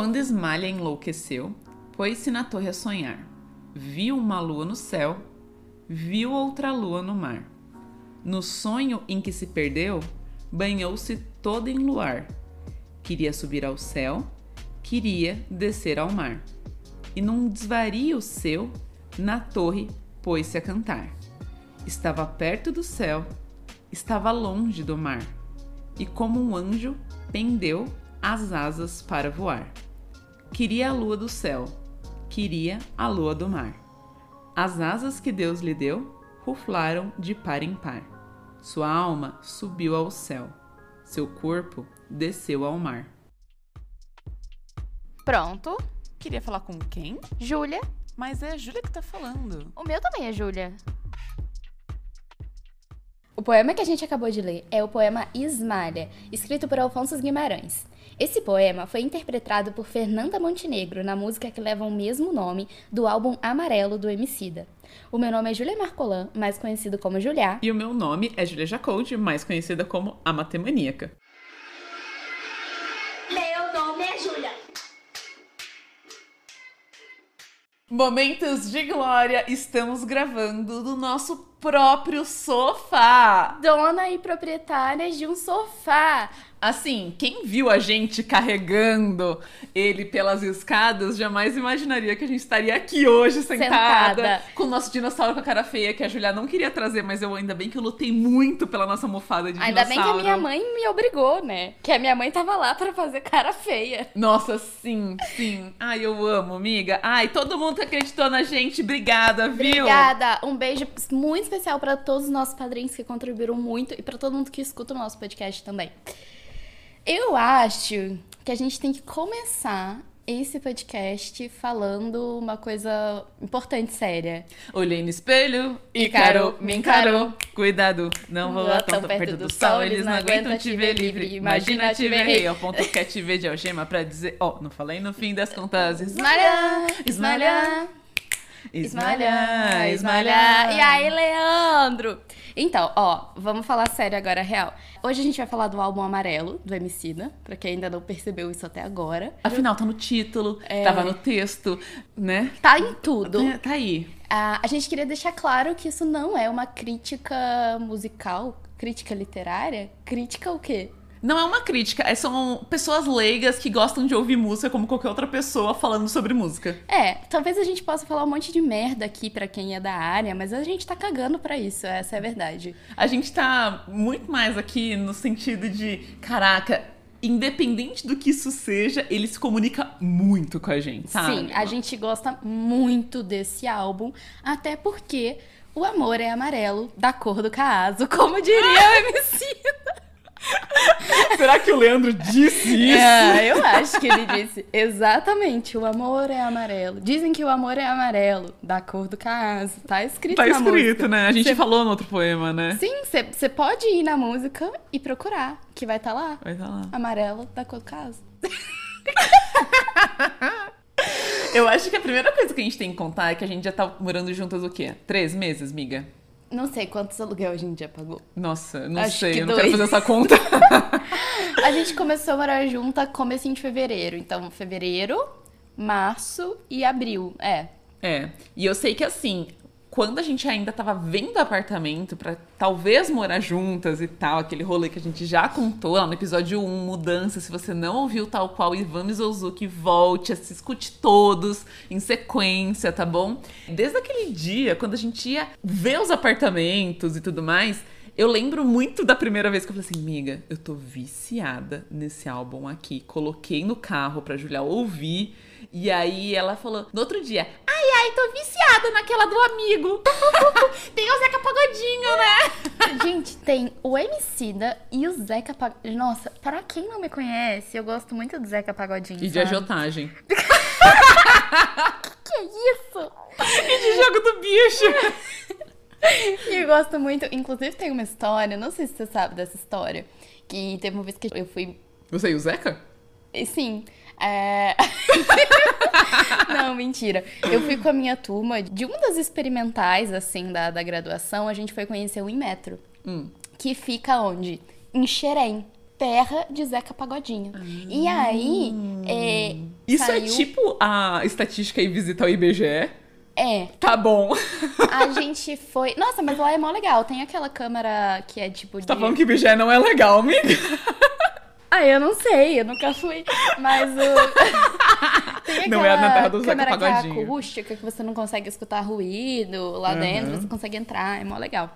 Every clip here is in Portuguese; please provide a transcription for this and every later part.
Quando Esmalha enlouqueceu, pôs-se na torre a sonhar. Viu uma lua no céu, viu outra lua no mar. No sonho em que se perdeu, banhou-se toda em luar. Queria subir ao céu, queria descer ao mar. E num desvario seu, na torre pôs-se a cantar. Estava perto do céu, estava longe do mar. E como um anjo, pendeu as asas para voar. Queria a lua do céu, queria a lua do mar. As asas que Deus lhe deu ruflaram de par em par. Sua alma subiu ao céu, seu corpo desceu ao mar. Pronto. Queria falar com quem? Júlia. Mas é a Júlia que tá falando. O meu também é Júlia. O poema que a gente acabou de ler é o poema Ismalha, escrito por Alfonso Guimarães. Esse poema foi interpretado por Fernanda Montenegro na música que leva o mesmo nome do álbum Amarelo do Emicida. O meu nome é Julia Marcolan, mais conhecido como Julia. E o meu nome é Julia Jacold, mais conhecida como a Matemaníaca. Meu nome é Júlia. Momentos de glória, estamos gravando do nosso próprio sofá. Dona e proprietária de um sofá. Assim, quem viu a gente carregando ele pelas escadas jamais imaginaria que a gente estaria aqui hoje sentada, Sentada. com o nosso dinossauro com a cara feia que a Julia não queria trazer, mas eu ainda bem que eu lutei muito pela nossa almofada de Ainda bem que a dinossauro. minha mãe me obrigou, né? Que a minha mãe tava lá pra fazer cara feia. Nossa, sim, sim. Ai, eu amo, amiga. Ai, todo mundo que acreditou na gente, obrigada, viu? Obrigada. Um beijo muito especial pra todos os nossos padrinhos que contribuíram muito e pra todo mundo que escuta o nosso podcast também. Eu acho que a gente tem que começar esse podcast falando uma coisa importante, séria. Olhei no espelho, Encarou, Ícaro me encarou. Cuidado, não vou lá tão perto do sol, eles não aguentam te ver livre. Imagina te ver rei, ao ponto que quer te ver de algema pra dizer, ó, não falei no fim das contas. Esmalha, esmalha, esmalha, esmalha. E aí, Leandro? Então, ó, vamos falar sério agora, real. Hoje a gente vai falar do álbum Amarelo, do Emicida, pra quem ainda não percebeu isso até agora. Afinal, tá no título, tava no texto, né? Tá em tudo. Tá, tá aí. Ah, a gente queria deixar claro que isso não é uma crítica musical, crítica literária. Crítica o quê? Não é uma crítica, é- são pessoas leigas que gostam de ouvir música como qualquer outra pessoa falando sobre música. É, talvez a gente possa falar um monte de merda aqui pra quem é da área, mas a gente tá cagando pra isso, essa é a verdade. A gente tá muito mais aqui no sentido de, caraca, independente do que isso seja, ele se comunica muito com a gente, sabe? Sim, a gente gosta muito desse álbum, até porque o amor é amarelo, da cor do caso, como diria o MC. Será que o Leandro disse isso? É, eu acho que ele disse exatamente, o amor é amarelo. Dizem que o amor é amarelo, da cor do caso. Tá escrito Tá na escrito, música. né? A gente Cê- falou no outro poema, né? Sim, você pode ir na música e procurar, que vai estar lá. Vai tá lá. Amarelo, da cor do caso. Eu acho que a primeira coisa que a gente tem que contar é que a gente já tá morando juntas o quê? Três meses, miga? Não sei quantos aluguel a gente já pagou. Nossa, não Acho sei, que eu não dois. quero fazer essa conta. A gente começou a morar junta comecinho de fevereiro. Então, fevereiro, março e abril. É. É, e eu sei que assim, quando a gente ainda tava vendo apartamento pra talvez morar juntas e tal, aquele rolê que a gente já contou lá no episódio 1, mudança, se você não ouviu tal qual Ivan Mizouzuki, volte, se escute todos em sequência, tá bom? Desde aquele dia, quando a gente ia ver os apartamentos e tudo mais, eu lembro muito da primeira vez que eu falei assim, miga, eu tô viciada nesse álbum aqui. Coloquei no carro pra Julia ouvir. E aí ela falou, no outro dia, ai, ai, tô viciada naquela do amigo. Tem o Zeca Pagodinho, né? Gente, tem o Emicida e o Zeca Pagodinho. Nossa, pra quem não me conhece, eu gosto muito do Zeca Pagodinho. E de sabe? agiotagem. Que isso? E de jogo do bicho. E eu gosto muito. Inclusive, tem uma história, não sei se você sabe dessa história, que teve uma vez que eu fui Você e o Zeca? Sim. É... Não, mentira. Eu fui com a minha turma de uma das experimentais, assim, da, da graduação. A gente foi conhecer o Inmetro. Hum. Que fica onde? Em Xerém. Terra de Zeca Pagodinho. E aí, é, Isso saiu... é tipo a estatística e visita ao IBGE? É, Tá bom. a gente foi... Nossa, mas lá é mó legal. Tem aquela câmera que é tipo de... Tá falando que IBGE não é legal, amiga? Ah, eu não sei, eu nunca fui. Mas o. Tem Não é na terra do Zeca câmera que é Pagodinho. acústica, que você não consegue escutar ruído lá Uhum. dentro, você consegue entrar, é mó legal.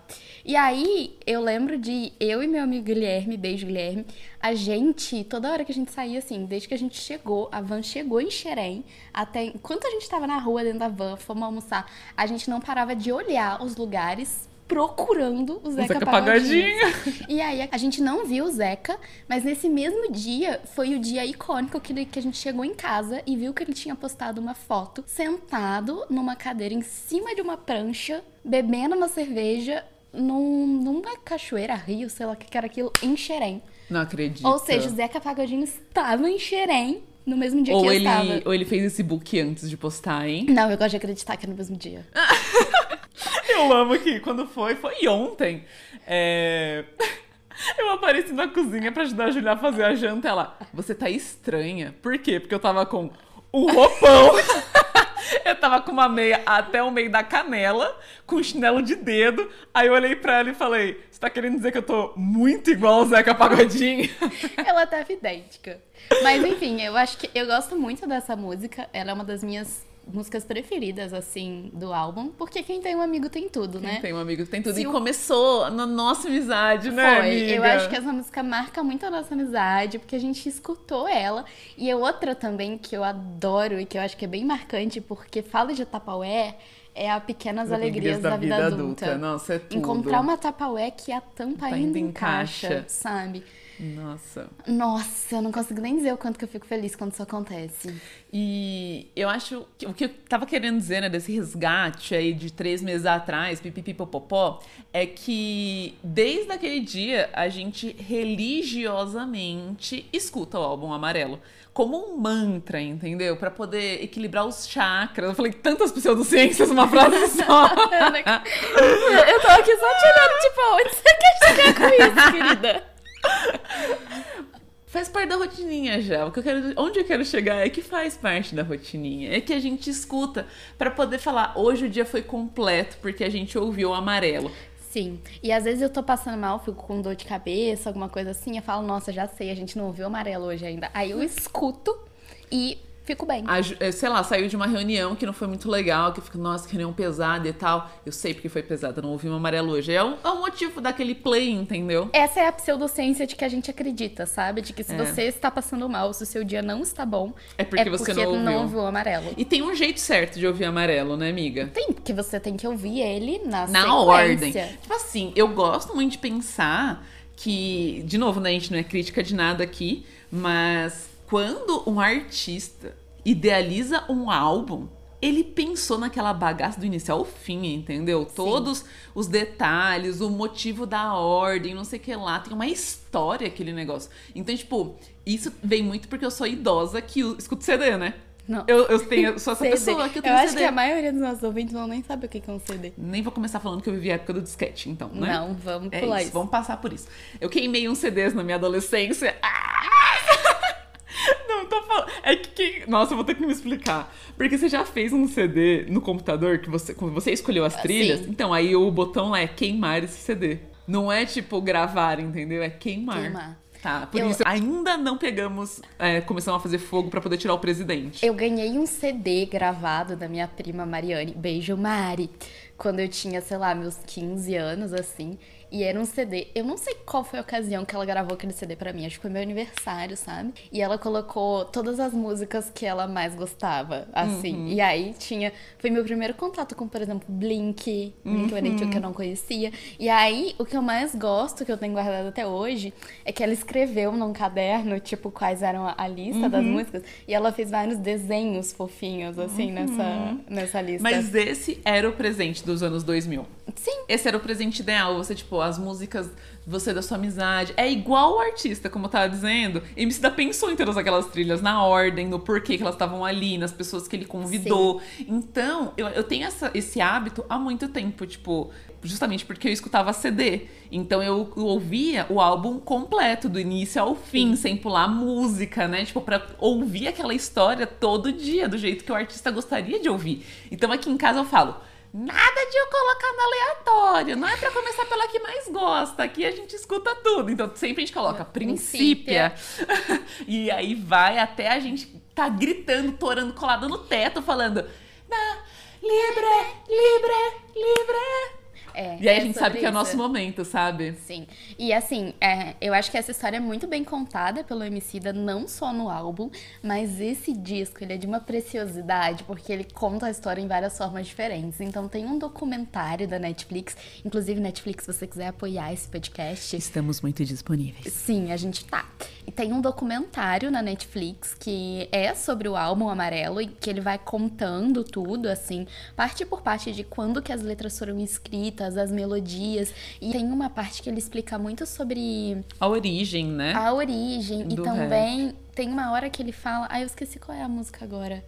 E aí, eu lembro de eu e meu amigo Guilherme, beijo Guilherme, a gente, toda hora que a gente saía, assim, desde que a gente chegou, a van chegou em Xerém, até enquanto a gente tava na rua dentro da van, fomos almoçar, a gente não parava de olhar os lugares procurando o Zeca, Zeca Pagodinho. Pagodinho. E aí a gente não viu o Zeca, mas nesse mesmo dia foi o dia icônico que, ele- que a gente chegou em casa e viu que ele tinha postado uma foto sentado numa cadeira em cima de uma prancha, bebendo uma cerveja num, numa cachoeira, rio, sei lá o que que era aquilo, em Xerém. Não acredito. Ou seja, o Zeca Pagodinho estava em Xerém no mesmo dia que ou eu ele, estava. ou ele fez esse book antes de postar, hein? Não, eu gosto de acreditar que é no mesmo dia. Eu amo que quando foi, foi ontem. É... Eu apareci na cozinha pra ajudar a Julia a fazer a janta. Ela, você tá estranha. Por quê? Porque eu tava com um roupão. Eu tava com uma meia até o meio da canela, com chinelo de dedo. Aí eu olhei pra ela e falei: Você tá querendo dizer que eu tô muito igual ao Zeca Pagodinho? Ela tava idêntica. Mas enfim, eu acho que eu gosto muito dessa música. Ela é uma das minhas músicas preferidas, assim, do álbum. Porque quem tem um amigo tem tudo, né? Tem um amigo tem tudo. Se e o- começou na nossa amizade, né, Foi. amiga? Eu acho que essa música marca muito a nossa amizade, porque a gente escutou ela. E é outra também que eu adoro e que eu acho que é bem marcante, porque fala de Tapaué, é a Pequenas As Alegrias da, Vida, Adulta. Nossa, é tudo. Encontrar uma Tapaué que a tampa Tá ainda ainda encaixa, encaixa. sabe? Nossa. Nossa, eu não consigo nem dizer o quanto que eu fico feliz quando isso acontece. E eu acho que o que eu tava querendo dizer, né, desse resgate aí de três meses atrás, pipipipopopó, é que desde aquele dia a gente religiosamente escuta o álbum amarelo. Como um mantra, entendeu? Pra poder equilibrar os chakras. Eu falei tantas pseudociências numa frase só. eu tô aqui só te olhando, tipo, onde você quer chegar com isso, querida? Faz parte da rotininha já. O que eu quero, onde eu quero chegar é que faz parte da rotininha. É que a gente escuta pra poder falar, hoje o dia foi completo porque a gente ouviu o amarelo. Sim. E às vezes eu tô passando mal, fico com dor de cabeça, alguma coisa assim. Eu falo, nossa, já sei, a gente não ouviu o amarelo hoje ainda. Aí eu escuto e fico bem. A eh, sei lá, saiu de uma reunião que não foi muito legal, que fica, nossa, que reunião pesada e tal. Eu sei porque foi pesada, não ouvi um amarelo hoje. É o, é o motivo daquele play, entendeu? Essa é a pseudociência de que a gente acredita, sabe? De que se É. você está passando mal, se o seu dia não está bom, É porque você não ouviu. ouviu o amarelo. E tem um jeito certo de ouvir amarelo, né, amiga? Tem, porque você tem que ouvir ele na, Na sequência. ordem. Tipo assim, eu gosto muito de pensar que, de novo, né, a gente não é crítica de nada aqui, mas quando um artista idealiza um álbum, ele pensou naquela bagaça do início ao fim, entendeu? Todos os detalhes, o motivo da ordem, não sei o que lá, tem uma história aquele negócio. Então, tipo, isso vem muito porque eu sou idosa que escuto CD, né? Não. Eu, eu tenho, eu sou essa CD. pessoa que eu eu tenho acho CD. que a maioria dos nossos ouvintes não nem sabe o que que é um CD. Nem vou começar falando que eu vivi a época do disquete, então, né? Não, vamos É pular isso, isso. vamos passar por isso. Eu queimei uns CDs na minha adolescência. Ah! É que quem. Nossa, eu vou ter que me explicar. Porque você já fez um CD no computador que você, você escolheu as trilhas? sim. Então, aí o botão lá é queimar esse CD. Não é tipo gravar, entendeu? É queimar. Queimar. Tá, por Eu- isso ainda não pegamos. É, começamos a fazer fogo pra poder tirar o presidente. Eu ganhei um CD gravado da minha prima Mariane, beijo Mari, quando eu tinha, sei lá, meus 15 anos, assim. E era um CD, eu não sei qual foi a ocasião que ela gravou aquele CD pra mim, acho que foi meu aniversário, sabe? E ela colocou todas as músicas que ela mais gostava, assim. E aí tinha, foi meu primeiro contato com, por exemplo, Blink, Blink-182 que eu não conhecia. E aí, o que eu mais gosto, que eu tenho guardado até hoje, é que ela escreveu num caderno, tipo, quais eram a, a lista das músicas, e ela fez vários desenhos fofinhos, assim, nessa, nessa lista. Mas esse era o presente dos anos 2000. Sim. Esse era o presente ideal. Você, tipo, as músicas, você da sua amizade. É igual o artista, como eu tava dizendo. MC da pensou em todas aquelas trilhas, na ordem, no porquê que elas estavam ali, nas pessoas que ele convidou. Então, eu, eu tenho essa, esse hábito há muito tempo, tipo, justamente porque eu escutava CD. Então eu ouvia o álbum completo, do início ao fim, sem pular música, né? Tipo, pra ouvir aquela história todo dia, do jeito que o artista gostaria de ouvir. Então aqui em casa eu falo. Nada de eu colocar no aleatório, não é pra começar pela que mais gosta. Aqui a gente escuta tudo. Então sempre a gente coloca princípia. e aí vai até a gente tá gritando, torando, colado no teto, falando: Na, libre, libre, libre. É, E aí é a gente sabe que é o isso. nosso momento, sabe? Sim. E assim, é, eu acho que essa história é muito bem contada pelo Emicida, não só no álbum, mas esse disco, ele é de uma preciosidade, porque ele conta a história em várias formas diferentes. Então tem um documentário da Netflix, inclusive Netflix, se você quiser apoiar esse podcast, Estamos muito disponíveis. Sim, a gente tá. E tem um documentário na Netflix que é sobre o álbum Amarelo e que ele vai contando tudo, assim, parte por parte de quando que as letras foram escritas, as melodias. E tem uma parte que ele explica muito sobre A origem, né? a origem. E Do também tem uma hora que ele fala. Ah, eu esqueci qual é a música agora.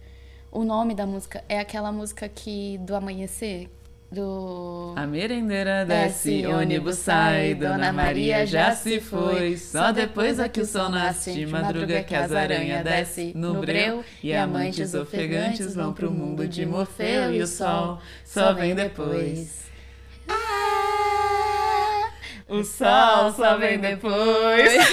O nome da música é aquela música que do amanhecer. Do. A merendeira Desce, desce, ônibus sai, Dona Maria já se foi. Só depois é que o sol nasce, de madruga que as aranhas desce no breu. E amantes ofegantes vão pro mundo de Morfeu e o sol só vem depois. O sol só vem depois.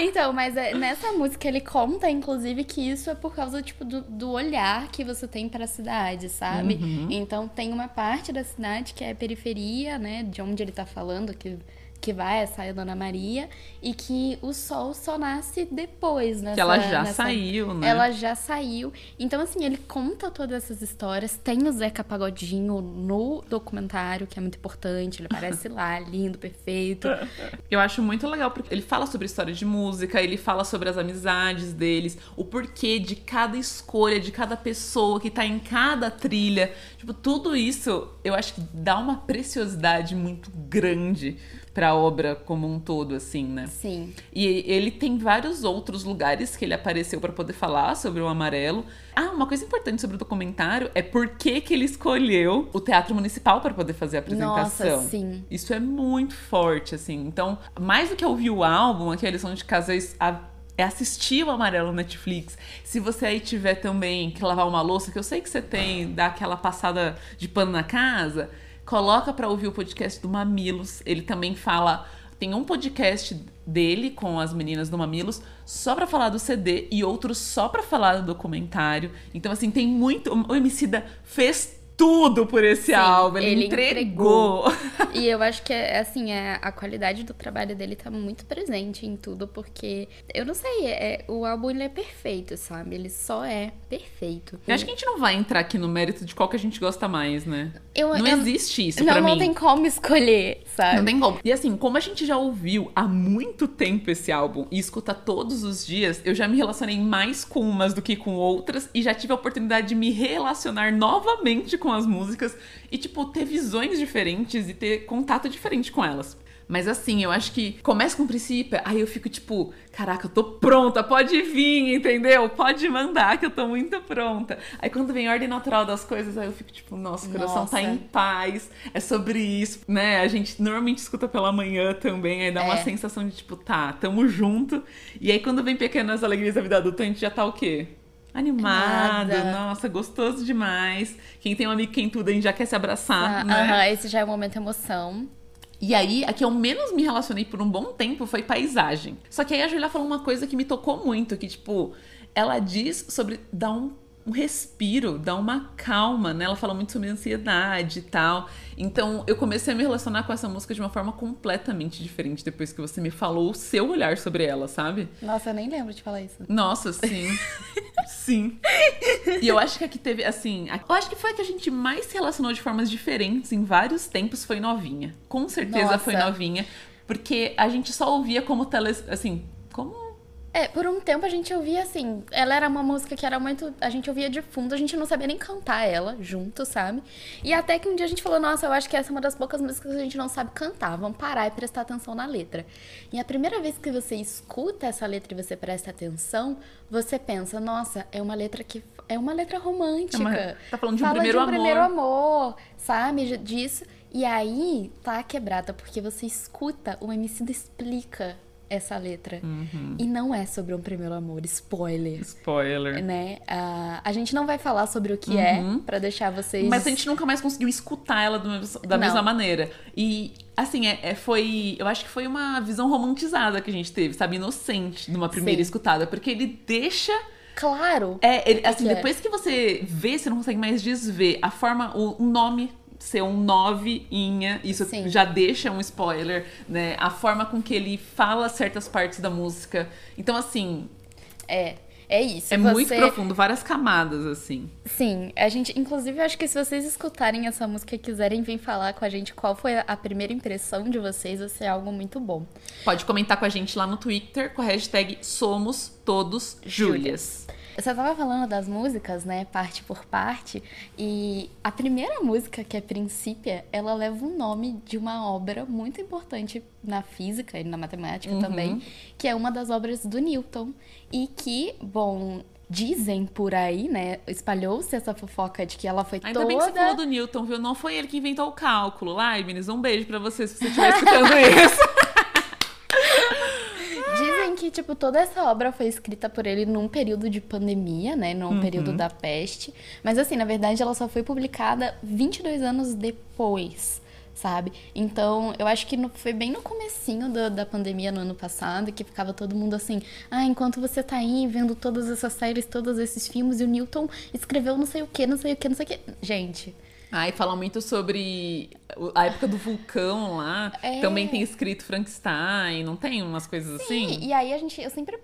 Então, mas é- nessa música ele conta, inclusive, que isso é por causa, tipo, do, do olhar que você tem pra cidade, sabe? Uhum. Então tem uma parte da cidade que é periferia, né? De onde ele tá falando, que, que vai é Dona Maria, e que o sol só nasce depois, né? Que ela já saiu, né? Ela já saiu. Então, assim, ele conta todas essas histórias. Tem o Zeca Pagodinho no documentário, que é muito importante. Ele aparece lá, lindo, perfeito. Eu acho muito legal porque ele fala sobre história de música, ele fala sobre as amizades deles, o porquê de cada escolha, de cada pessoa que tá em cada trilha. Tipo, tudo isso eu acho que dá uma preciosidade muito grande pra obra como um todo, assim, né? Sim. E ele tem vários outros lugares que ele apareceu pra poder falar sobre o amarelo. Ah, uma coisa importante sobre o documentário é por que, que ele escolheu o Teatro Municipal pra poder fazer a apresentação. Nossa, sim. Isso é muito forte, assim. Então, mais do que ouvir o álbum, aqui a lição de casa é a- é assistir o Amarelo Netflix. Se você aí tiver também que lavar uma louça, que eu sei que você tem, dar aquela passada de pano na casa, coloca pra ouvir o podcast do Mamilos. Ele também fala. Tem um podcast dele com as meninas do Mamilos só pra falar do CD e outro só pra falar do documentário. Então, assim, tem muito. O Emicida fez tudo por esse Sim, álbum. Ele, ele entregou. E eu acho que, é, assim, é, a qualidade do trabalho dele tá muito presente em tudo, porque, eu não sei, é, o álbum ele é perfeito, sabe? Ele só é perfeito. Eu acho que a gente não vai entrar aqui no mérito de qual que a gente gosta mais, né? Eu- não eu- existe isso não, pra não mim. tem como escolher, sabe? Não tem como. E assim, como a gente já ouviu há muito tempo esse álbum e escuta todos os dias, eu já me relacionei mais com umas do que com outras e já tive a oportunidade de me relacionar novamente com as músicas e, tipo, ter visões diferentes e ter contato diferente com elas. Mas assim, eu acho que começa com o princípio, aí eu fico tipo, caraca, eu tô pronta, pode vir, entendeu? Pode mandar que eu tô muito pronta. Aí quando vem a ordem natural das coisas, aí eu fico tipo, nossa, o coração tá Nossa. em paz, é sobre isso, né? A gente normalmente escuta pela manhã também, aí dá uma É. sensação de tipo, tá, tamo junto. E aí quando vem pequenas alegrias da vida adulta, a gente já tá o quê? Animado, Animada. nossa, gostoso demais. Quem tem um amigo quem tudo, a gente já quer se abraçar, Ah, né? aham, esse já é o momento emoção. E aí, a que eu menos me relacionei por um bom tempo foi paisagem. Só que aí a Julia falou uma coisa que me tocou muito, que tipo, ela diz sobre dar um, um respiro, dar uma calma, né? Ela fala muito sobre ansiedade e tal. Então, eu comecei a me relacionar com essa música de uma forma completamente diferente depois que você me falou o seu olhar sobre ela, sabe? Nossa, eu nem lembro de falar isso. Nossa, sim. sim. E eu acho que a que teve, assim. Eu acho que foi a que a gente mais se relacionou de formas diferentes em vários tempos foi novinha. Com certeza Nossa. foi novinha. Porque a gente só ouvia como tele. Assim, como. É, por um tempo a gente ouvia assim. Ela era uma música que era muito. A gente ouvia de fundo, a gente não sabia nem cantar ela junto, sabe? E até que um dia a gente falou: Nossa, eu acho que essa é uma das poucas músicas que a gente não sabe cantar. Vamos parar e prestar atenção na letra. E a primeira vez que você escuta essa letra e você presta atenção, você pensa: Nossa, é uma letra que. É uma letra romântica. É uma... Tá falando de um Fala primeiro de um amor. primeiro amor, sabe? Disso. E aí tá quebrada, porque você escuta, o MC explica essa letra. Uhum. E não é sobre um primeiro amor, spoiler. Spoiler. Né? Uh, a gente não vai falar sobre o que é, uhum. é, para deixar vocês. Mas a gente nunca mais conseguiu escutar ela do, da não. mesma maneira. E, assim, é, é, foi. Eu acho que foi uma visão romantizada que a gente teve, sabe? Inocente, numa primeira Sim. escutada. Porque ele deixa. Claro. É, ele, assim, que depois é. que você vê, você não consegue mais desver a forma, o nome ser um 9 inha, isso Sim. já deixa um spoiler, né? A forma com que ele fala certas partes da música. Então, assim. É. É isso. É você... muito profundo, várias camadas, assim. Sim, a gente, inclusive, eu acho que se vocês escutarem essa música e quiserem vir falar com a gente qual foi a primeira impressão de vocês, vai ser algo muito bom. Pode comentar com a gente lá no Twitter com a hashtag Somos Todos Júlias. Você estava falando das músicas, né, parte por parte, e a primeira música, que é Princípia, ela leva o nome de uma obra muito importante na física e na matemática uhum. também, que é uma das obras do Newton, e que, bom, dizem por aí, né? Espalhou-se essa fofoca de que ela foi Ainda toda... bem que você falou do Newton, viu? Não foi ele que inventou o cálculo. Leibniz, um beijo para você se você estiver escutando isso que, tipo, toda essa obra foi escrita por ele num período de pandemia, né? Num uhum. período da peste. Mas, assim, na verdade, ela só foi publicada 22 anos depois sabe? Então, eu acho que no, foi bem no comecinho do, da pandemia no ano passado que ficava todo mundo assim, ah, enquanto você tá aí vendo todas essas séries, todos esses filmes, e o Newton escreveu não sei o que, não sei o que, não sei o que. Gente, ah, e fala muito sobre a época do vulcão lá. É... Também tem escrito Frankenstein, não tem umas coisas Sim, assim? E aí a gente, eu sempre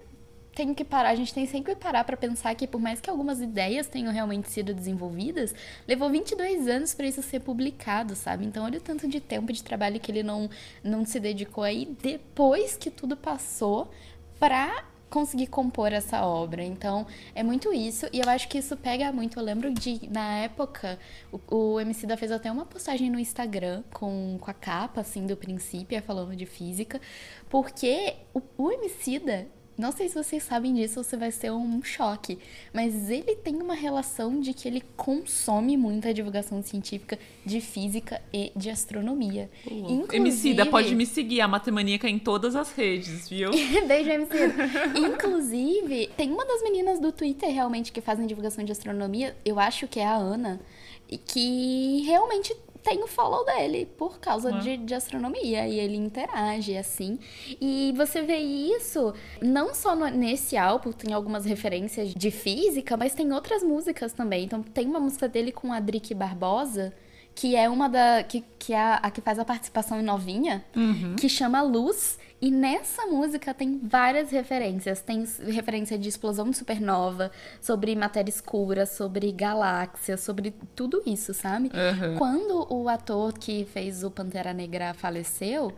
tenho que parar, a gente tem sempre que parar para pensar que por mais que algumas ideias tenham realmente sido desenvolvidas, levou 22 anos para isso ser publicado, sabe? Então olha o tanto de tempo de trabalho que ele não não se dedicou aí depois que tudo passou para conseguir compor essa obra. Então, é muito isso. E eu acho que isso pega muito. Eu lembro de, na época, o, o MC da fez até uma postagem no Instagram com, com a capa, assim, do princípio, falando de física. Porque o, o MC da não sei se vocês sabem disso ou se vai ser um choque, mas ele tem uma relação de que ele consome muita divulgação científica de física e de astronomia. Uh, Inclusive... Emicida, pode me seguir, a Matemaníaca em todas as redes, viu? Beijo, Emicida. Inclusive, tem uma das meninas do Twitter realmente que fazem divulgação de astronomia, eu acho que é a Ana, que realmente tem o follow dele por causa uhum. de, de, astronomia e ele interage assim. E você vê isso não só no, nesse álbum, tem algumas referências de física, mas tem outras músicas também. Então tem uma música dele com a Drick Barbosa que é uma da. que, que é a, a que faz a participação em novinha, uhum. que chama Luz. E nessa música tem várias referências. Tem referência de explosão de supernova, sobre matéria escura, sobre galáxia, sobre tudo isso, sabe? Uhum. Quando o ator que fez o Pantera Negra faleceu,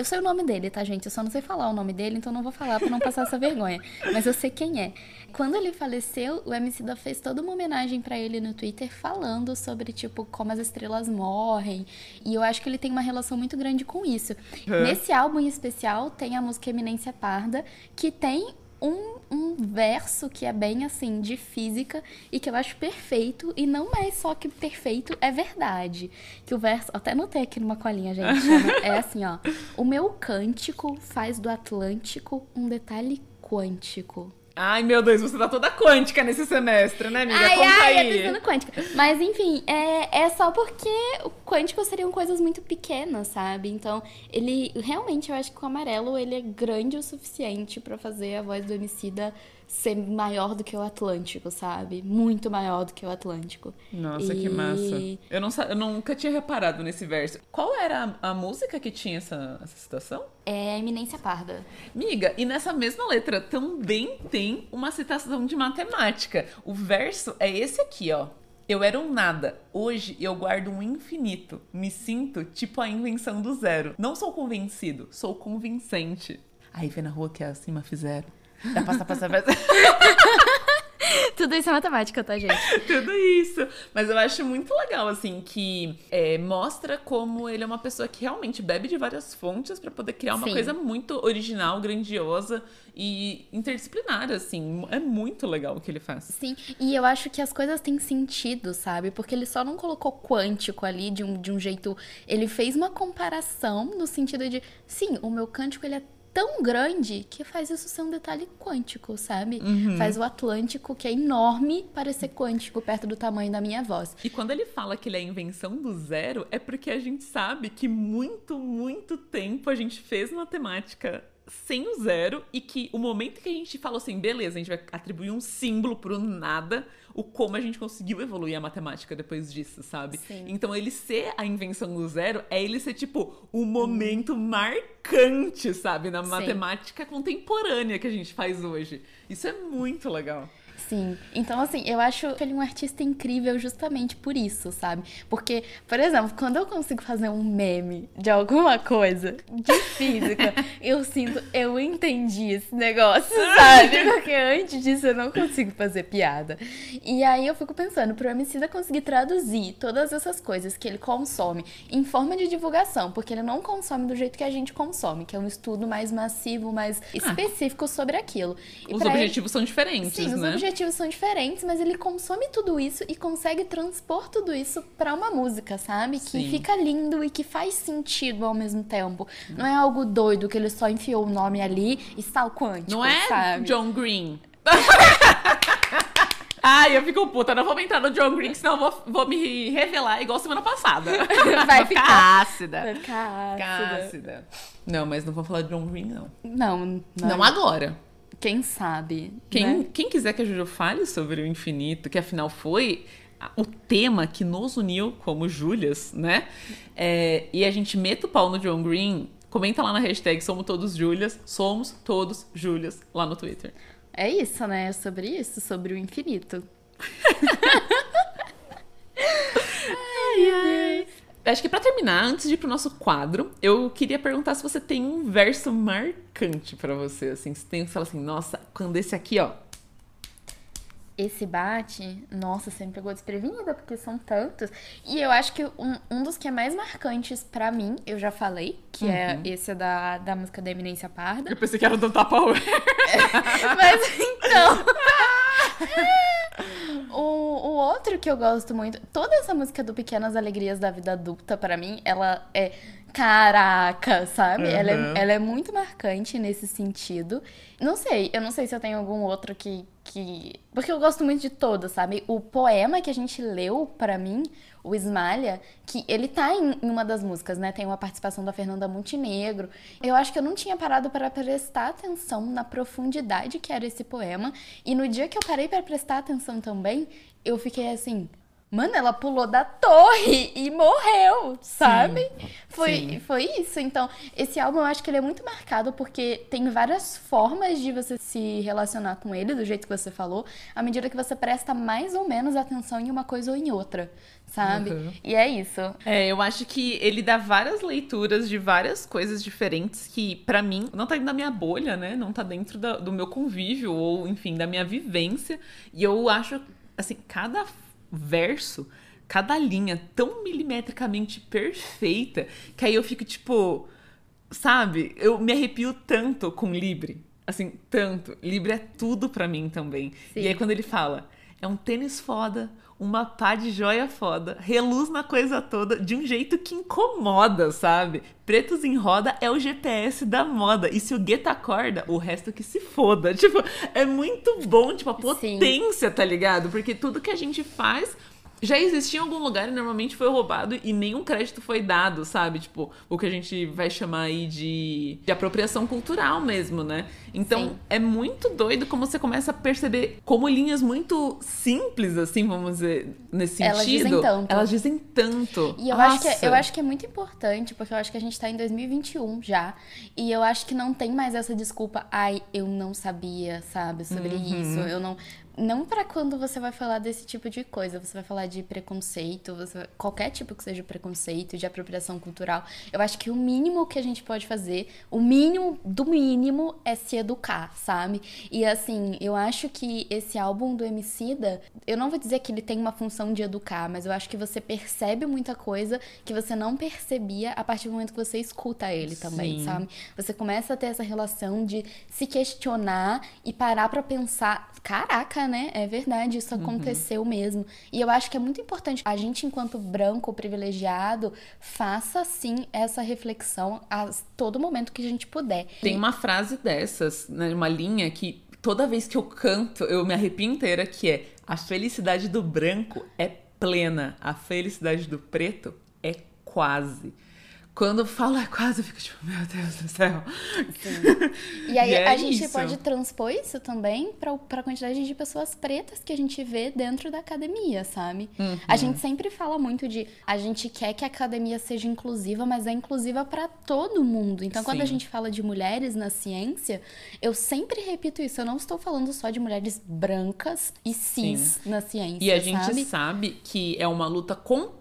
eu sei o nome dele, tá, gente? Eu só não sei falar o nome dele, então não vou falar pra não passar essa vergonha. Mas eu sei quem é. Quando ele faleceu, o MC da fez toda uma homenagem para ele no Twitter falando sobre, tipo, como as estrelas morrem. E eu acho que ele tem uma relação muito grande com isso. É. Nesse álbum em especial, tem a música Eminência Parda, que tem um, um verso que é bem assim de física e que eu acho perfeito e não é só que perfeito, é verdade. Que o verso, até notei aqui numa colinha, gente, chama, é assim, ó. O meu cântico faz do Atlântico um detalhe quântico. Ai, meu Deus, você tá toda quântica nesse semestre, né, amiga? Ai, Conta ai, aí. eu tô sendo quântica. Mas, enfim, é, é só porque o quântico seriam coisas muito pequenas, sabe? Então, ele, realmente, eu acho que o amarelo, ele é grande o suficiente para fazer a voz do homicida ser maior do que o Atlântico, sabe? Muito maior do que o Atlântico. Nossa, e... que massa. Eu, não, eu nunca tinha reparado nesse verso. Qual era a, a música que tinha essa, essa citação? É Eminência Parda. Miga, e nessa mesma letra também tem uma citação de matemática. O verso é esse aqui, ó. Eu era um nada. Hoje eu guardo um infinito. Me sinto tipo a invenção do zero. Não sou convencido, sou convincente. Aí vê na rua que é acima fizeram. Dá passa, passa, passa. Tudo isso é matemática, tá, gente? Tudo isso. Mas eu acho muito legal, assim, que é, mostra como ele é uma pessoa que realmente bebe de várias fontes para poder criar uma Sim. coisa muito original, grandiosa e interdisciplinar, assim. É muito legal o que ele faz. Sim, e eu acho que as coisas têm sentido, sabe? Porque ele só não colocou quântico ali de um, de um jeito. Ele fez uma comparação no sentido de, sim, o meu cântico ele é tão grande que faz isso ser um detalhe quântico, sabe? Faz o Atlântico, que é enorme, parecer quântico perto do tamanho da minha voz. E quando ele fala que ele é a invenção do zero, é porque a gente sabe que muito, muito tempo a gente fez matemática sem o zero e que o momento que a gente falou assim, beleza, a gente vai atribuir um símbolo pro nada, o como a gente conseguiu evoluir a matemática depois disso, sabe? Sim. Então ele ser a invenção do zero é ele ser tipo o momento marcante, sabe, na Sim. matemática contemporânea que a gente faz hoje. Isso é muito legal. Sim. Então, assim, eu acho que ele é um artista incrível justamente por isso, sabe? Porque, por exemplo, quando eu consigo fazer um meme de alguma coisa de física, eu sinto, eu entendi esse negócio, sabe? Porque antes disso eu não consigo fazer piada. E aí eu fico pensando, pro Emicida conseguir traduzir todas essas coisas que ele consome em forma de divulgação, porque ele não consome do jeito que a gente consome, que é um estudo mais massivo, mais específico sobre aquilo. E Os pra ele- objetivos são diferentes, Sim, os né? Objetivos são diferentes, mas ele consome tudo isso e consegue transpor tudo isso pra uma música, sabe? Que Sim. fica lindo e que faz sentido ao mesmo tempo. Não é algo doido que ele só enfiou o nome ali e sal quântico, Não é sabe? John Green. Ai, eu fico puta, não vou entrar no John Green, senão eu vou, vou me revelar igual semana passada. Vai ficar. ácida. Vai ficar ácida. Ácida. Não, mas não vou falar de John Green, não. Não, não, Não agora. Quem sabe? Quem, né? quem quiser que a Juju fale sobre o infinito, que afinal foi o tema que nos uniu como Júlias, né? É, e a gente meta o pau no John Green, comenta lá na hashtag Somos Todos Júlias, somos todos Júlias, lá no Twitter. É isso, né? É sobre isso, sobre o infinito. Acho que pra terminar, antes de ir pro nosso quadro, eu queria perguntar se você tem um verso marcante pra você, assim, se tem, você fala assim, nossa, quando esse aqui, ó, Esse bate, nossa, me pegou desprevenida, porque são tantos. E eu acho que um, um dos que é mais marcantes pra mim, eu já falei, que é esse da, da música da Eminência Parda. eu pensei que era do Tupperware. Mas então. o, o outro que eu gosto muito, toda essa música do Pequenas Alegrias da Vida Adulta, pra mim, ela é. Caraca, sabe? Ela, Uhum. é, ela é muito marcante nesse sentido. Não sei, eu não sei se eu tenho algum outro que. Que... Porque eu gosto muito de todos, sabe? O poema que a gente leu pra mim, o Esmalha, que ele tá em uma das músicas, né? Tem uma participação da Fernanda Montenegro. Eu acho que eu não tinha parado para prestar atenção na profundidade que era esse poema. E no dia que eu parei para prestar atenção também, eu fiquei assim. Mano, ela pulou da torre e morreu, sabe? Foi, sim. foi isso. Então, esse álbum eu acho que ele é muito marcado porque tem várias formas de você se relacionar com ele, do jeito que você falou, à medida que você presta mais ou menos atenção em uma coisa ou em outra, sabe? Uhum. E é isso. É, eu acho que ele dá várias leituras de várias coisas diferentes que, pra mim, não tá dentro da minha bolha, né? Não tá dentro da- do meu convívio ou, enfim, da minha vivência. E eu acho, assim, cada verso, cada linha tão milimetricamente perfeita que aí eu fico tipo, sabe? Eu me arrepio tanto com Libre. Assim, tanto. Libre é tudo pra mim também. Sim. E aí quando ele fala, é um tênis foda, uma pá de joia foda, reluz na coisa toda de um jeito que incomoda, sabe? Pretos em roda é o GPS da moda. E se o gueto acorda, o resto que se foda. Tipo, é muito bom, tipo, a Sim. potência, tá ligado? Porque tudo que a gente faz já existia em algum lugar e normalmente foi roubado e nenhum crédito foi dado, sabe? Tipo, o que a gente vai chamar aí de, de apropriação cultural mesmo, né? Então, Sim. é muito doido como você começa a perceber como linhas muito simples, assim, vamos dizer, nesse sentido. Elas dizem tanto. Elas dizem tanto. E eu acho, que, Nossa. eu acho que é muito importante, porque eu acho que a gente tá em 2021 já. E eu acho que não tem mais essa desculpa, ai, eu não sabia, sabe, sobre Uhum. isso. Eu não. Não para quando você vai falar desse tipo de coisa, você vai falar de preconceito, você, qualquer tipo que seja preconceito, de apropriação cultural. Eu acho que o mínimo que a gente pode fazer, o mínimo do mínimo é se educar, sabe? E assim, eu acho que esse álbum do Emicida, eu não vou dizer que ele tem uma função de educar, mas eu acho que você percebe muita coisa que você não percebia a partir do momento que você escuta ele também, Sim. sabe? Você começa a ter essa relação de se questionar e parar pra pensar, caraca, né? É verdade, isso Uhum. aconteceu mesmo. E eu acho que é muito importante a gente, enquanto branco privilegiado, faça sim essa reflexão a todo momento que a gente puder. Tem uma frase dessas, né, uma linha que toda vez que eu canto, eu me arrepio inteira, que é a felicidade do branco é plena, a felicidade do preto é quase. Quando fala é quase, eu fico tipo, meu Deus do céu. E aí E é a gente isso. pode transpor isso também para a quantidade de pessoas pretas que a gente vê dentro da academia, sabe? Uhum. A gente sempre fala muito de a gente quer que a academia seja inclusiva, mas é inclusiva para todo mundo. Então, quando a Sim. gente fala de mulheres na ciência, eu sempre repito isso. Eu não estou falando só de mulheres brancas e cis na ciência, E a gente sabe? sabe que é uma luta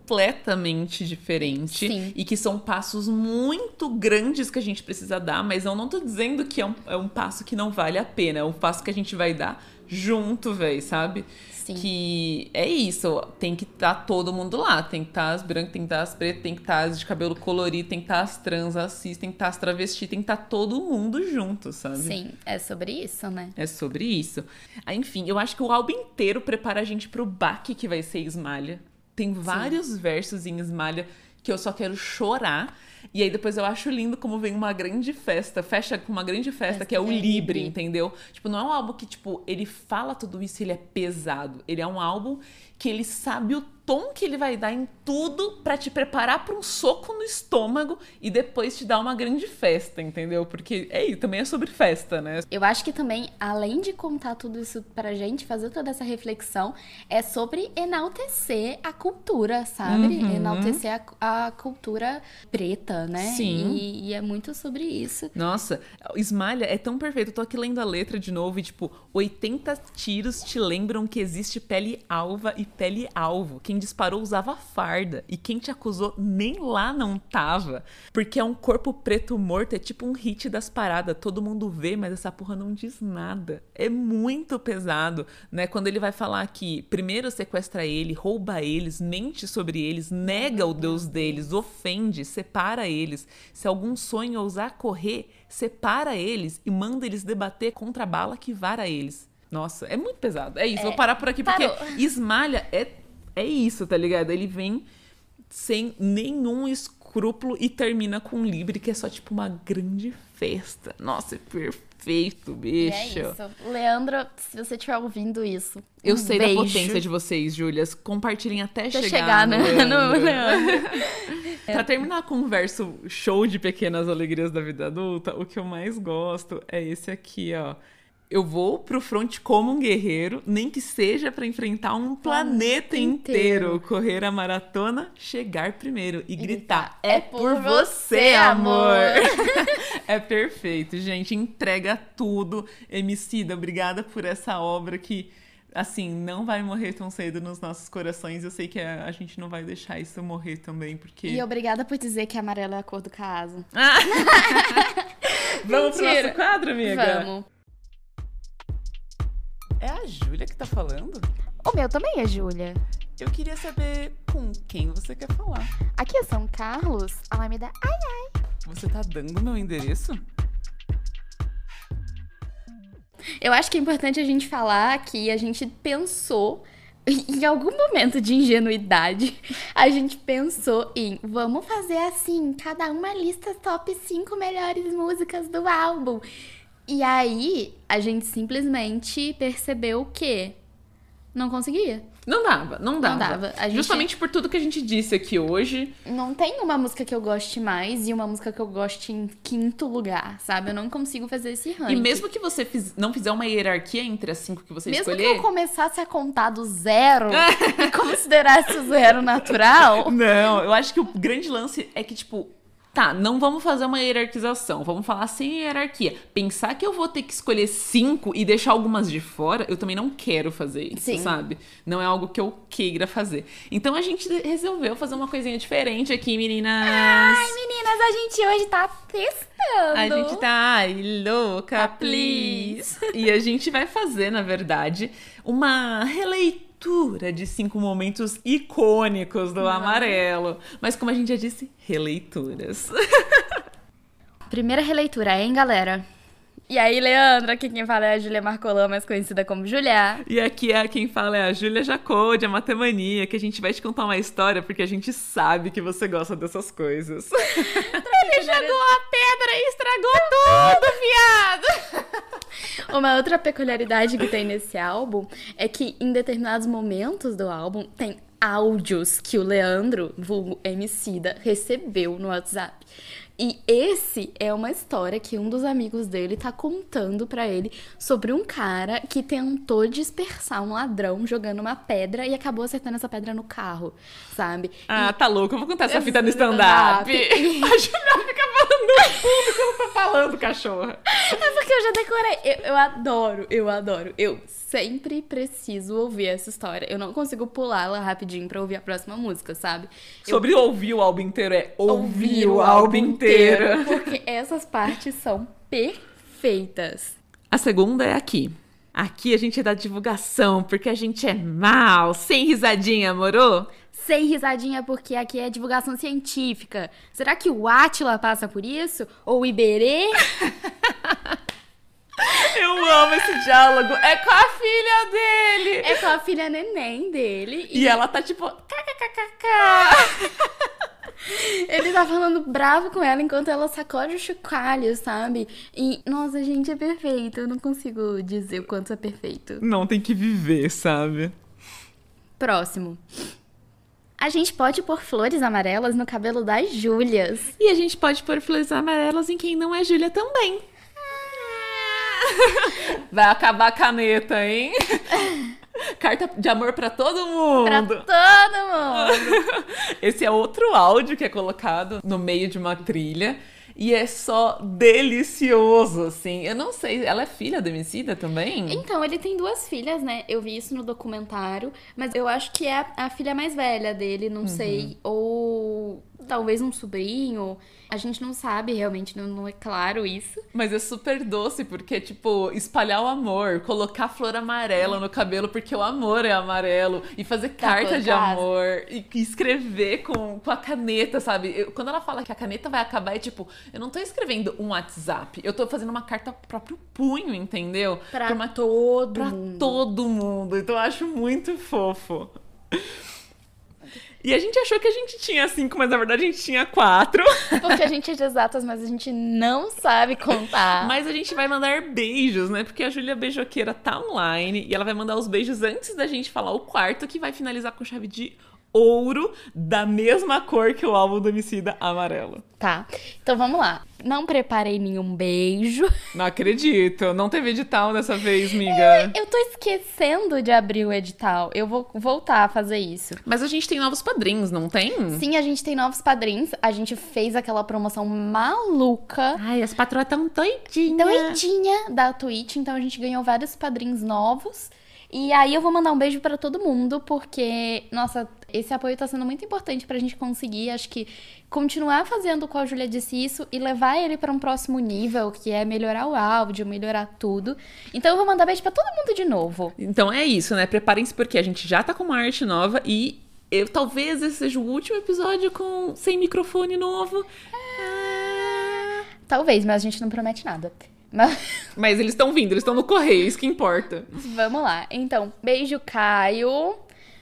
completamente diferente Sim. e que são passos muito grandes que a gente precisa dar, mas eu não tô dizendo que é um, é um passo que não vale a pena, é um passo que a gente vai dar junto, véi, sabe? Sim. Que é isso, tem que estar todo mundo lá, tem que estar as brancas, tem que estar as pretas, tem que estar as de cabelo colorido, tem que estar as trans, as cis, tem que estar as travestis, tem que estar todo mundo junto, sabe? Sim, é sobre isso, né? É sobre isso. Ah, Enfim, eu acho que o álbum inteiro prepara a gente pro baque que vai ser Esmalha. Tem vários versos em Esmalha que eu só quero chorar. E aí depois eu acho lindo como vem uma grande festa, fecha com uma grande festa, Festa que é o é Libre, entendeu? Tipo, não é um álbum que, tipo, ele fala tudo isso e ele é pesado. Ele é um álbum que ele sabe o tom que ele vai dar em tudo pra te preparar pra um soco no estômago e depois te dar uma grande festa, entendeu? Porque é isso, também é sobre festa, né? Eu acho que também, além de contar tudo isso pra gente, fazer toda essa reflexão, é sobre enaltecer a cultura, sabe? Uhum. Enaltecer a, a cultura preta, né? Sim. E, e é muito sobre isso. Nossa, Esmalha é tão perfeito. Eu tô aqui lendo a letra de novo e, tipo, 80 tiros te lembram que existe pele alva e pele alvo. Quem disparou usava farda e quem te acusou nem lá não tava. Porque é um corpo preto morto, é tipo um hit das paradas. Todo mundo vê, mas essa porra não diz nada. É muito pesado, né? Quando ele vai falar que primeiro sequestra ele, rouba eles, mente sobre eles, nega o Deus deles, ofende, separa eles. Se algum sonho ousar correr, separa eles e manda eles debater contra a bala que vara eles. Nossa, é muito pesado. É isso, vou parar por aqui porque parou. Esmalha é, é isso, tá ligado? Ele vem sem nenhum escrúpulo e termina com um livre que é só tipo uma grande festa. Nossa, é perfeito, E bicho. é isso. Leandro, se você estiver ouvindo isso. Eu um sei beijo. da potência de vocês, Júlias. Compartilhem até, Até chegar, chegar, no né? No Leandro. Leandro. Pra terminar com um verso show de pequenas alegrias da vida adulta, o que eu mais gosto é esse aqui, ó. Eu vou pro front como um guerreiro, nem que seja pra enfrentar um planeta inteiro. inteiro. correr a maratona, chegar primeiro e, gritar: gritar, É por você, amor! é perfeito, gente. Entrega tudo. Emicida, obrigada por essa obra que, assim, não vai morrer tão cedo nos nossos corações. Eu sei que a, a gente não vai deixar isso morrer também, porque. E obrigada por dizer que amarelo é a cor do caso. Vamos pro nosso quadro, amiga? Vamos. É a Júlia que tá falando? O meu também é Júlia. Eu queria saber com quem você quer falar. Aqui é São Carlos, Alameda. Ai, Você tá dando meu endereço? Eu acho que é importante a gente falar que a gente pensou, em algum momento de ingenuidade, a gente pensou em vamos fazer assim, cada uma lista top 5 melhores músicas do álbum. E aí a gente simplesmente percebeu que não conseguia. Não dava, não dava. dava. A gente- Justamente por tudo que a gente disse aqui hoje. Não tem uma música que eu goste mais e uma música que eu goste em quinto lugar, sabe? Eu não consigo fazer esse ranking. E mesmo que você fiz- não fizer uma hierarquia entre as cinco que você Mesmo que escolher. eu começasse a contar do zero e considerasse o zero natural, Não, eu acho que o grande lance é que, tipo, Tá, não vamos fazer uma hierarquização, vamos falar sem hierarquia. Pensar que eu vou ter que escolher cinco e deixar algumas de fora, eu também não quero fazer isso, Sim. sabe? Não é algo que eu queira fazer. Então a gente resolveu fazer uma coisinha diferente aqui, meninas. Ai, meninas, a gente hoje tá testando. A gente tá ai, louca, please. E a gente vai fazer, na verdade, uma releitura de cinco momentos icônicos do amarelo. Mas como a gente já disse, releituras. Primeira releitura, hein, galera? E aí, Leandra, aqui quem fala é a Júlia Marcolã, mais conhecida como Julia. E aqui é quem fala é a Júlia Jacode, a Matemania, que a gente vai te contar uma história porque a gente sabe que você gosta dessas coisas. Ele jogou a pedra e estragou tudo, viado! Uma outra peculiaridade que tem nesse álbum é que em determinados momentos do álbum tem áudios que o Leandro, vulgo Emicida, recebeu no WhatsApp. E esse é uma história que um dos amigos dele tá contando pra ele sobre um cara que tentou dispersar um ladrão jogando uma pedra e acabou acertando essa pedra no carro, sabe? Ah, tá louco, eu vou contar essa fita no stand-up. stand-up. A Júlia fica falando no fundo que eu tô falando, cachorra. É porque eu já decorei. Eu, eu adoro, eu adoro. Eu sempre preciso ouvir essa história. Eu não consigo pulá-la rapidinho pra ouvir a próxima música, sabe? Eu Sobre ouvir o álbum inteiro é ouvir o álbum inteiro. Porque essas partes são perfeitas. A segunda é aqui. Aqui a gente é da divulgação, porque a gente é mal, sem risadinha, moro? Sem risadinha, porque aqui é divulgação científica. Será que o Atila passa por isso? Ou o Iberê? Eu amo esse diálogo. É com a filha dele. É com a filha neném dele. E ela tá tipo. kkkk. Ele tá falando bravo com ela enquanto ela sacode o chocalho, sabe? E, nossa, gente, é perfeito. Eu não consigo dizer o quanto é perfeito. Não tem que viver, sabe? Próximo. A gente pode pôr flores amarelas no cabelo das Júlias. E a gente pode pôr flores amarelas em quem não é Júlia também. Vai acabar a caneta, hein? Carta de amor pra todo mundo. Pra todo mundo. Esse é outro áudio que é colocado no meio de uma trilha. E é só delicioso, assim. Eu não sei, ela é filha do Emicida também? Então, ele tem duas filhas, né? Eu vi isso no documentário, mas eu acho que é a, a filha mais velha dele, não sei. Ou talvez um sobrinho. A gente não sabe realmente, não, não é claro isso. Mas é super doce, porque, tipo, espalhar o amor, colocar flor amarela no cabelo, porque o amor é amarelo, e fazer carta de casa. amor, e escrever com, com a caneta, sabe? Eu- quando ela fala que a caneta vai acabar, é tipo, eu não tô escrevendo um WhatsApp, eu tô fazendo uma carta pro próprio punho, entendeu? Pra uma, todo pra mundo. todo mundo. Então eu acho muito fofo. E a gente achou que a gente tinha cinco, mas na verdade a gente tinha quatro. Porque a gente é de exatas, mas a gente não sabe contar. Mas a gente vai mandar beijos, né? Porque a Júlia Beijoqueira tá online e ela vai mandar os beijos antes da gente falar o quarto, que vai finalizar com chave de ouro da mesma cor que o álbum do Emicida amarelo. Tá. Então vamos lá. Não preparei nenhum beijo. Não acredito, não teve edital dessa vez, miga. Eu tô esquecendo de abrir o edital. Eu vou voltar a fazer isso. Mas a gente tem novos padrinhos, não tem? Sim, a gente tem novos padrinhos. A gente fez aquela promoção maluca. Ai, as patroas tão doidinhas. doidinha da Twitch, então a gente ganhou vários padrinhos novos. E aí eu vou mandar um beijo pra todo mundo, porque, nossa, esse apoio tá sendo muito importante pra gente conseguir, acho que continuar fazendo com a Júlia disse isso e levar ele pra um próximo nível, que é melhorar o áudio, melhorar tudo. Então eu vou mandar beijo pra todo mundo de novo. Então é isso, né? Preparem-se porque a gente já tá com uma arte nova e eu, talvez esse seja o último episódio com sem microfone novo. Ah. Talvez, mas a gente não promete nada. Mas Mas eles estão vindo, eles estão no correio, isso que importa. vamos lá. Então, beijo, Caio.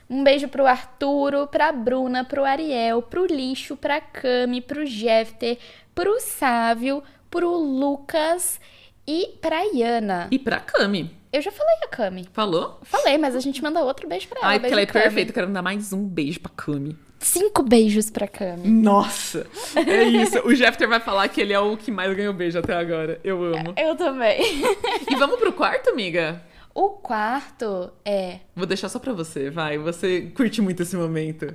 Um beijo pro Arturo, pra Bruna, pro Ariel, pro Lixo, pra Cami, pro Jefter, pro Sávio, pro Lucas e pra Iana. E pra Cami. Eu já falei a Cami. Falou? Falei, mas a gente manda outro beijo pra ela. Ai, porque ela é Cami. perfeita. Eu quero dar mais um beijo pra Cami. Cinco beijos pra Cami. Nossa! É isso. O Jeffter vai falar que ele é o que mais ganhou beijo até agora. Eu amo. Eu também. E vamos pro quarto, amiga? O quarto é. Vou deixar só pra você, vai. Você curte muito esse momento.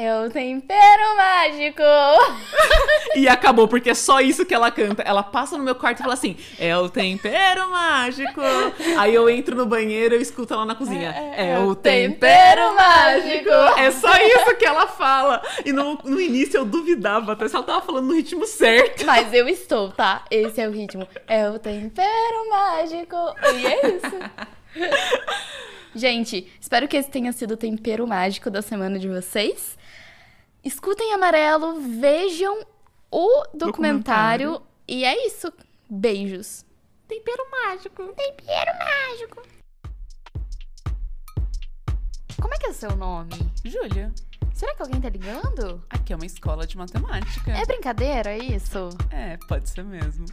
É o tempero mágico. E acabou, porque é só isso que ela canta. Ela passa no meu quarto e fala assim: é o tempero mágico. Aí eu entro no banheiro e escuto ela na cozinha. É, o tempero mágico. É só isso que ela fala. E no, no início eu duvidava até se ela tava falando no ritmo certo. Mas eu estou, tá? Esse é o ritmo. É o tempero mágico. E é isso. Gente, espero que esse tenha sido o tempero mágico da semana de vocês. Escutem Amarelo, vejam o documentário, Documentário. e é isso. Beijos. Tempero mágico. Tempero mágico. Como é que é o seu nome? Júlia, Será que alguém tá ligando? aqui é uma escola de matemática. É brincadeira isso? É, pode ser mesmo.